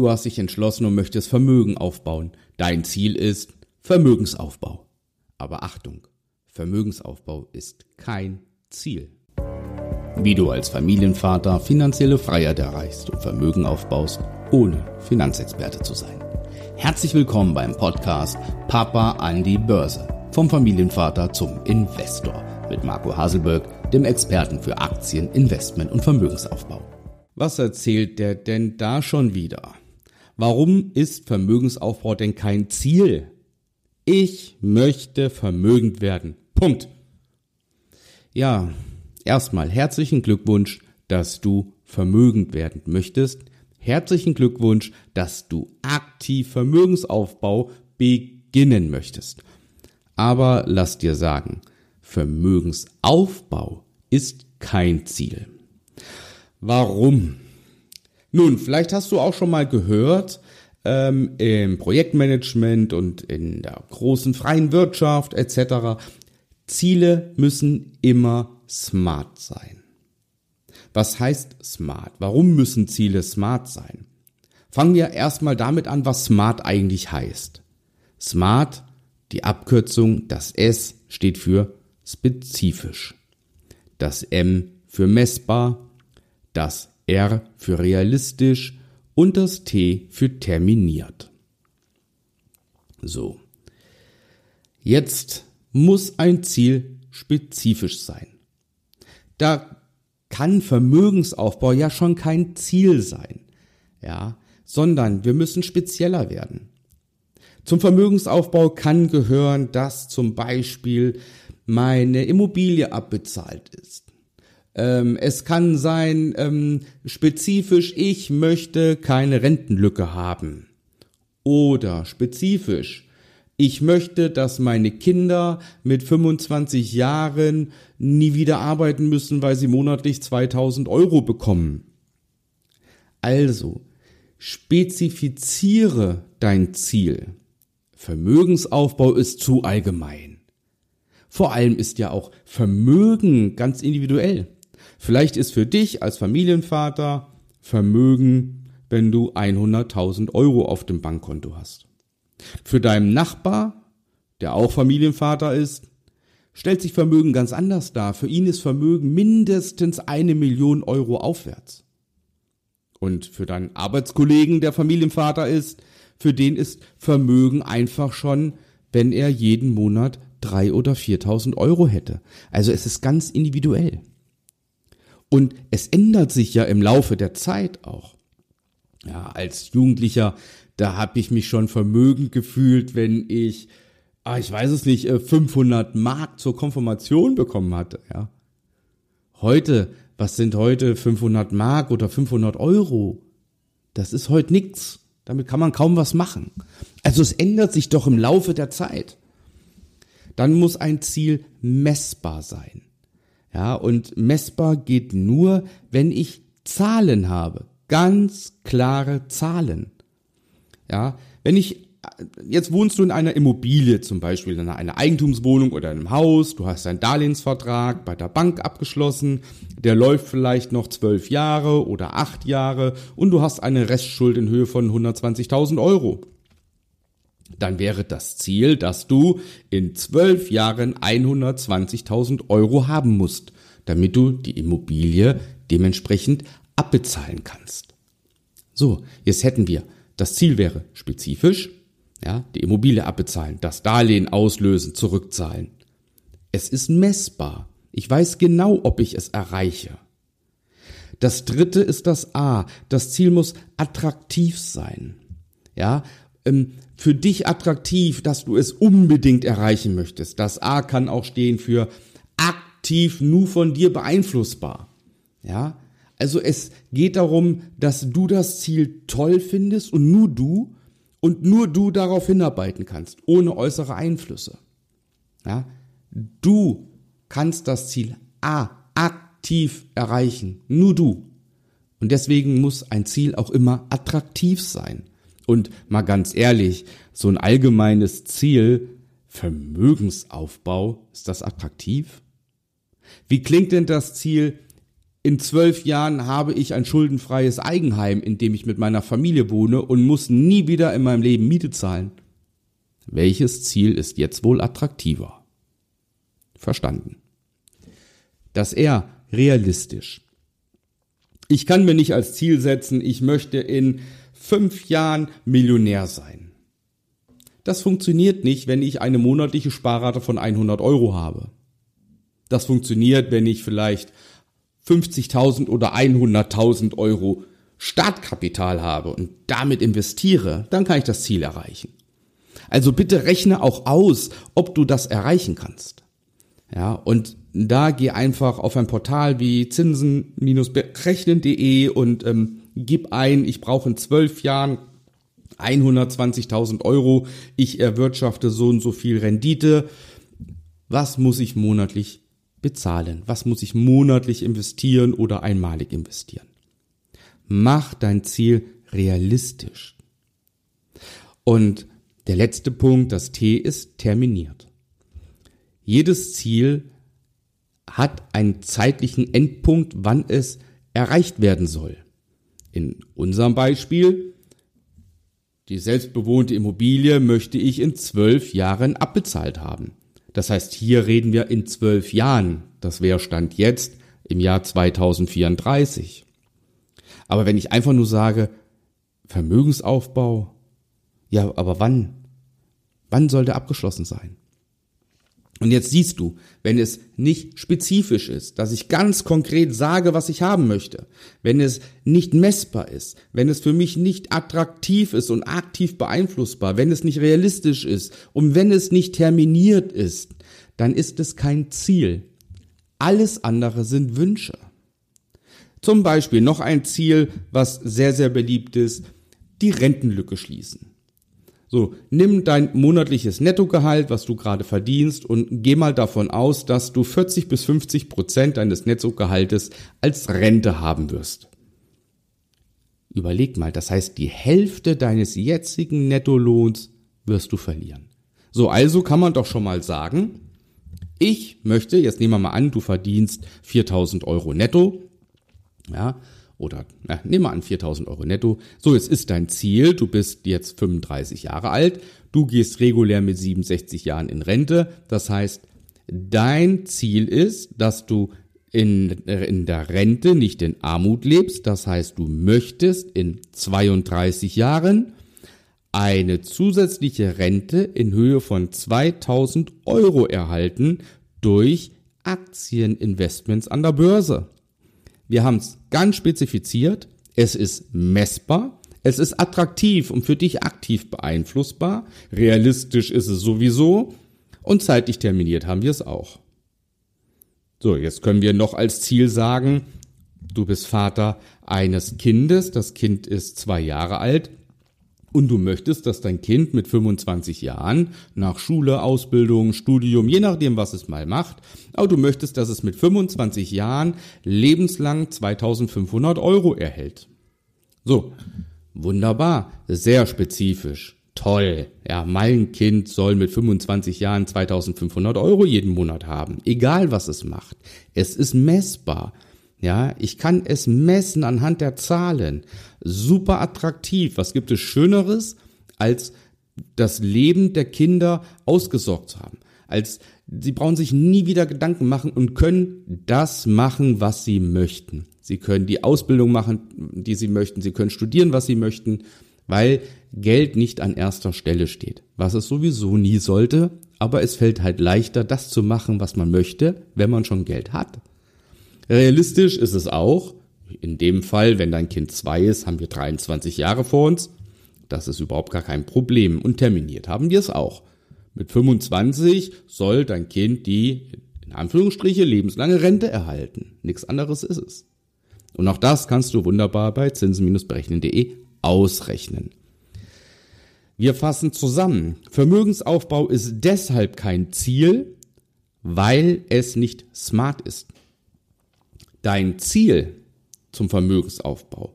du hast dich entschlossen und möchtest Vermögen aufbauen. Dein Ziel ist Vermögensaufbau. Aber Achtung, Vermögensaufbau ist kein Ziel. Wie du als Familienvater finanzielle Freiheit erreichst und Vermögen aufbaust, ohne Finanzexperte zu sein. Herzlich willkommen beim Podcast Papa an die Börse. Vom Familienvater zum Investor mit Marco Haselberg, dem Experten für Aktien, Investment und Vermögensaufbau. Was erzählt der denn da schon wieder? Warum ist Vermögensaufbau denn kein Ziel? Ich möchte vermögend werden. Punkt. Ja, erstmal herzlichen Glückwunsch, dass du vermögend werden möchtest. Herzlichen Glückwunsch, dass du aktiv Vermögensaufbau beginnen möchtest. Aber lass dir sagen, Vermögensaufbau ist kein Ziel. Warum? Nun, vielleicht hast du auch schon mal gehört, ähm, im Projektmanagement und in der großen freien Wirtschaft etc. Ziele müssen immer smart sein. Was heißt smart? Warum müssen Ziele smart sein? Fangen wir erstmal damit an, was smart eigentlich heißt. Smart, die Abkürzung, das S steht für spezifisch. Das M für messbar, das R für realistisch und das T für terminiert. So. Jetzt muss ein Ziel spezifisch sein. Da kann Vermögensaufbau ja schon kein Ziel sein, ja, sondern wir müssen spezieller werden. Zum Vermögensaufbau kann gehören, dass zum Beispiel meine Immobilie abbezahlt ist ähm, es kann sein, ähm, spezifisch, ich möchte keine Rentenlücke haben. Oder spezifisch, ich möchte, dass meine Kinder mit 25 Jahren nie wieder arbeiten müssen, weil sie monatlich 2000 Euro bekommen. Also, spezifiziere dein Ziel. Vermögensaufbau ist zu allgemein. Vor allem ist ja auch Vermögen ganz individuell. Vielleicht ist für dich als Familienvater Vermögen, wenn du 100.000 Euro auf dem Bankkonto hast. Für deinen Nachbar, der auch Familienvater ist, stellt sich Vermögen ganz anders dar. Für ihn ist Vermögen mindestens eine Million Euro aufwärts. Und für deinen Arbeitskollegen, der Familienvater ist, für den ist Vermögen einfach schon, wenn er jeden Monat drei oder viertausend Euro hätte. Also es ist ganz individuell. Und es ändert sich ja im Laufe der Zeit auch. Ja, als Jugendlicher, da habe ich mich schon vermögend gefühlt, wenn ich, ah, ich weiß es nicht, 500 äh, Mark zur Konfirmation bekommen hatte. Ja. Heute, was sind heute 500 Mark oder 500 Euro? Das ist heute nichts. Damit kann man kaum was machen. Also es ändert sich doch im Laufe der Zeit. Dann muss ein Ziel messbar sein. Ja, und messbar geht nur, wenn ich Zahlen habe. Ganz klare Zahlen. Ja, wenn ich, jetzt wohnst du in einer Immobilie, zum Beispiel in einer Eigentumswohnung oder einem Haus, du hast einen Darlehensvertrag bei der Bank abgeschlossen, der läuft vielleicht noch zwölf Jahre oder acht Jahre und du hast eine Restschuld in Höhe von 120.000 Euro dann wäre das Ziel, dass du in zwölf Jahren 120.000 Euro haben musst, damit du die Immobilie dementsprechend abbezahlen kannst. So, jetzt hätten wir, das Ziel wäre spezifisch, ja, die Immobilie abbezahlen, das Darlehen auslösen, zurückzahlen. Es ist messbar. Ich weiß genau, ob ich es erreiche. Das dritte ist das A. Das Ziel muss attraktiv sein. Ja, ähm, für dich attraktiv, dass du es unbedingt erreichen möchtest. Das A kann auch stehen für aktiv nur von dir beeinflussbar. Ja? Also es geht darum, dass du das Ziel toll findest und nur du und nur du darauf hinarbeiten kannst, ohne äußere Einflüsse. Ja? Du kannst das Ziel A aktiv erreichen, nur du. Und deswegen muss ein Ziel auch immer attraktiv sein. Und mal ganz ehrlich, so ein allgemeines Ziel, Vermögensaufbau, ist das attraktiv? Wie klingt denn das Ziel in zwölf Jahren habe ich ein schuldenfreies Eigenheim, in dem ich mit meiner Familie wohne und muss nie wieder in meinem Leben Miete zahlen. Welches Ziel ist jetzt wohl attraktiver? Verstanden. Das R, realistisch. Ich kann mir nicht als Ziel setzen, ich möchte in fünf Jahren Millionär sein. Das funktioniert nicht, wenn ich eine monatliche Sparrate von 100 Euro habe. Das funktioniert, wenn ich vielleicht 50.000 oder 100.000 Euro Startkapital habe und damit investiere, dann kann ich das Ziel erreichen. Also bitte rechne auch aus, ob du das erreichen kannst. Ja, und da geh einfach auf ein Portal wie zinsen-berechnen.de und ähm, gib ein, ich brauche in zwölf Jahren 120.000 Euro, ich erwirtschafte so und so viel Rendite. Was muss ich monatlich bezahlen? Was muss ich monatlich investieren oder einmalig investieren? Mach dein Ziel realistisch. Und der letzte Punkt, das T ist terminiert. Jedes Ziel hat einen zeitlichen Endpunkt, wann es erreicht werden soll. In unserem Beispiel, die selbstbewohnte Immobilie möchte ich in zwölf Jahren abbezahlt haben. Das heißt, hier reden wir in zwölf Jahren. Das wäre Stand jetzt im Jahr 2034. Aber wenn ich einfach nur sage, Vermögensaufbau, ja, aber wann? Wann soll der abgeschlossen sein? Und jetzt siehst du, wenn es nicht spezifisch ist, dass ich ganz konkret sage, was ich haben möchte, wenn es nicht messbar ist, wenn es für mich nicht attraktiv ist und aktiv beeinflussbar, wenn es nicht realistisch ist und wenn es nicht terminiert ist, dann ist es kein Ziel. Alles andere sind Wünsche. Zum Beispiel noch ein Ziel, was sehr, sehr beliebt ist, die Rentenlücke schließen. So, nimm dein monatliches Nettogehalt, was du gerade verdienst, und geh mal davon aus, dass du 40 bis 50 Prozent deines Nettogehaltes als Rente haben wirst. Überleg mal, das heißt, die Hälfte deines jetzigen Nettolohns wirst du verlieren. So, also kann man doch schon mal sagen, ich möchte, jetzt nehmen wir mal an, du verdienst 4000 Euro netto, ja, oder na, nimm mal an 4000 Euro netto. So, jetzt ist dein Ziel, du bist jetzt 35 Jahre alt, du gehst regulär mit 67 Jahren in Rente. Das heißt, dein Ziel ist, dass du in, in der Rente nicht in Armut lebst. Das heißt, du möchtest in 32 Jahren eine zusätzliche Rente in Höhe von 2000 Euro erhalten durch Aktieninvestments an der Börse. Wir haben es ganz spezifiziert. Es ist messbar. Es ist attraktiv und für dich aktiv beeinflussbar. Realistisch ist es sowieso. Und zeitlich terminiert haben wir es auch. So, jetzt können wir noch als Ziel sagen, du bist Vater eines Kindes. Das Kind ist zwei Jahre alt und du möchtest, dass dein Kind mit 25 Jahren nach Schule, Ausbildung, Studium, je nachdem, was es mal macht, aber du möchtest, dass es mit 25 Jahren lebenslang 2500 Euro erhält. So, wunderbar, sehr spezifisch. Toll. Ja, mein Kind soll mit 25 Jahren 2500 Euro jeden Monat haben. Egal was es macht. Es ist messbar. Ja, ich kann es messen anhand der Zahlen. Super attraktiv. Was gibt es Schöneres, als das Leben der Kinder ausgesorgt zu haben? Als sie brauchen sich nie wieder Gedanken machen und können das machen, was sie möchten. Sie können die Ausbildung machen, die sie möchten. Sie können studieren, was sie möchten, weil Geld nicht an erster Stelle steht. Was es sowieso nie sollte. Aber es fällt halt leichter, das zu machen, was man möchte, wenn man schon Geld hat. Realistisch ist es auch. In dem Fall, wenn dein Kind zwei ist, haben wir 23 Jahre vor uns. Das ist überhaupt gar kein Problem. Und terminiert haben wir es auch. Mit 25 soll dein Kind die, in Anführungsstriche, lebenslange Rente erhalten. Nichts anderes ist es. Und auch das kannst du wunderbar bei zinsen-berechnen.de ausrechnen. Wir fassen zusammen. Vermögensaufbau ist deshalb kein Ziel, weil es nicht smart ist dein Ziel zum Vermögensaufbau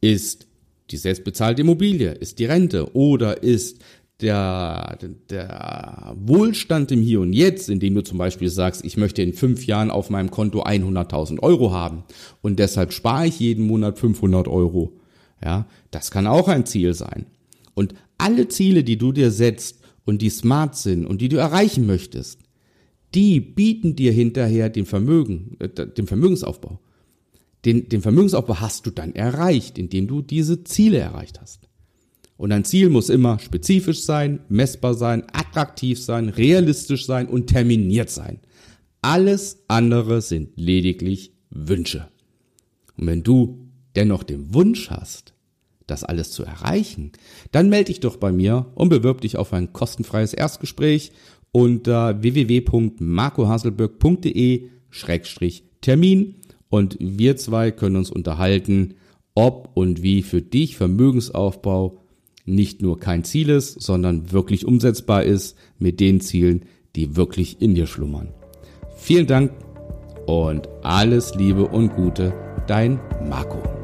ist die selbstbezahlte Immobilie, ist die Rente oder ist der, der Wohlstand im Hier und Jetzt, indem du zum Beispiel sagst, ich möchte in fünf Jahren auf meinem Konto 100.000 Euro haben und deshalb spare ich jeden Monat 500 Euro. Ja, das kann auch ein Ziel sein. Und alle Ziele, die du dir setzt und die smart sind und die du erreichen möchtest, die bieten dir hinterher den Vermögen, äh, den Vermögensaufbau. Den, den Vermögensaufbau hast du dann erreicht, indem du diese Ziele erreicht hast. Und ein Ziel muss immer spezifisch sein, messbar sein, attraktiv sein, realistisch sein und terminiert sein. Alles andere sind lediglich Wünsche. Und wenn du dennoch den Wunsch hast, das alles zu erreichen, dann melde dich doch bei mir und bewirb dich auf ein kostenfreies Erstgespräch unter www.marcohaselberg.de-termin und wir zwei können uns unterhalten, ob und wie für dich Vermögensaufbau nicht nur kein Ziel ist, sondern wirklich umsetzbar ist mit den Zielen, die wirklich in dir schlummern. Vielen Dank und alles Liebe und Gute, dein Marco.